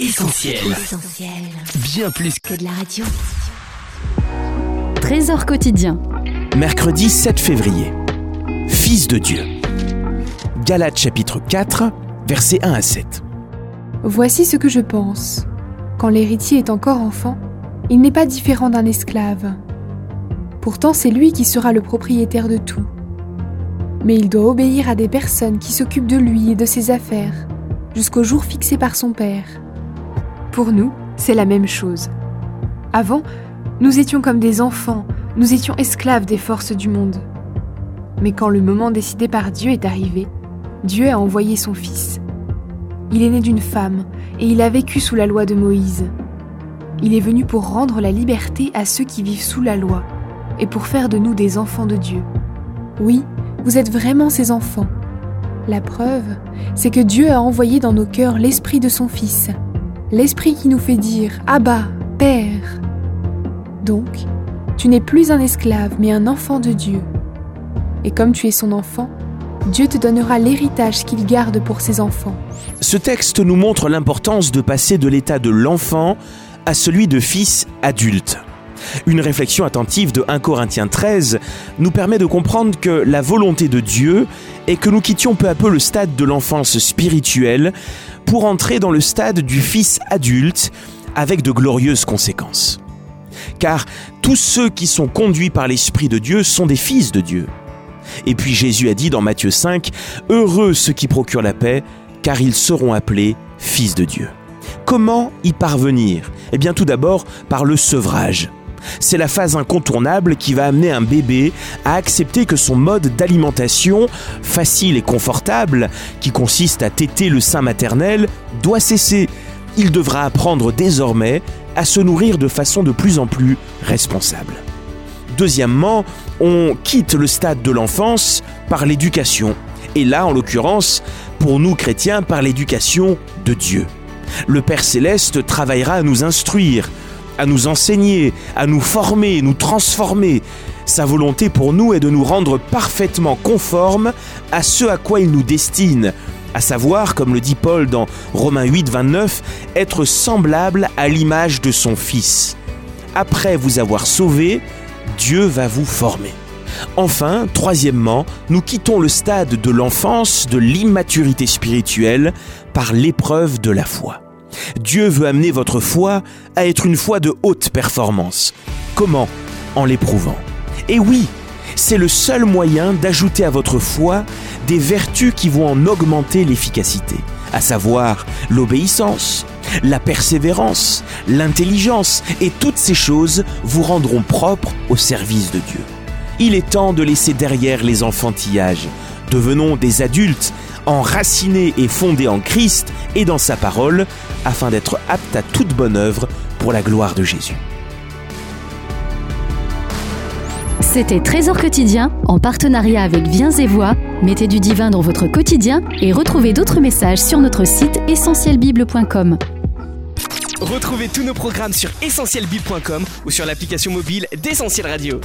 Essentiel. Bien plus que de la radio. Trésor quotidien. Mercredi 7 février. Fils de Dieu. Galates chapitre 4, versets 1 à 7. Voici ce que je pense. Quand l'héritier est encore enfant, il n'est pas différent d'un esclave. Pourtant, c'est lui qui sera le propriétaire de tout. Mais il doit obéir à des personnes qui s'occupent de lui et de ses affaires, jusqu'au jour fixé par son père. Pour nous, c'est la même chose. Avant, nous étions comme des enfants, nous étions esclaves des forces du monde. Mais quand le moment décidé par Dieu est arrivé, Dieu a envoyé son Fils. Il est né d'une femme et il a vécu sous la loi de Moïse. Il est venu pour rendre la liberté à ceux qui vivent sous la loi et pour faire de nous des enfants de Dieu. Oui, vous êtes vraiment ses enfants. La preuve, c'est que Dieu a envoyé dans nos cœurs l'Esprit de son Fils, l'Esprit qui nous fait dire ⁇ Abba, Père !⁇ Donc, tu n'es plus un esclave, mais un enfant de Dieu. Et comme tu es son enfant, Dieu te donnera l'héritage qu'il garde pour ses enfants. Ce texte nous montre l'importance de passer de l'état de l'enfant à celui de fils adulte. Une réflexion attentive de 1 Corinthiens 13 nous permet de comprendre que la volonté de Dieu est que nous quittions peu à peu le stade de l'enfance spirituelle pour entrer dans le stade du fils adulte avec de glorieuses conséquences. Car tous ceux qui sont conduits par l'Esprit de Dieu sont des fils de Dieu. Et puis Jésus a dit dans Matthieu 5, Heureux ceux qui procurent la paix, car ils seront appelés fils de Dieu. Comment y parvenir? Eh bien tout d'abord par le sevrage. C'est la phase incontournable qui va amener un bébé à accepter que son mode d'alimentation, facile et confortable, qui consiste à téter le sein maternel, doit cesser. Il devra apprendre désormais à se nourrir de façon de plus en plus responsable. Deuxièmement, on quitte le stade de l'enfance par l'éducation. Et là, en l'occurrence, pour nous chrétiens, par l'éducation de Dieu. Le Père céleste travaillera à nous instruire, à nous enseigner, à nous former, nous transformer. Sa volonté pour nous est de nous rendre parfaitement conformes à ce à quoi il nous destine, à savoir, comme le dit Paul dans Romains 8, 29, être semblable à l'image de son Fils. Après vous avoir sauvé, Dieu va vous former. Enfin, troisièmement, nous quittons le stade de l'enfance, de l'immaturité spirituelle, par l'épreuve de la foi. Dieu veut amener votre foi à être une foi de haute performance. Comment? En l'éprouvant. Et oui, c'est le seul moyen d'ajouter à votre foi des vertus qui vont en augmenter l'efficacité, à savoir l'obéissance, la persévérance, l'intelligence, et toutes ces choses vous rendront propres au service de Dieu. Il est temps de laisser derrière les enfantillages. Devenons des adultes enracinés et fondés en Christ et dans sa parole, afin d'être aptes à toute bonne œuvre pour la gloire de Jésus. C'était Trésor quotidien en partenariat avec Viens et Voix. Mettez du divin dans votre quotidien et retrouvez d'autres messages sur notre site essentielbible.com. Retrouvez tous nos programmes sur essentielbible.com ou sur l'application mobile d'Essentiel Radio.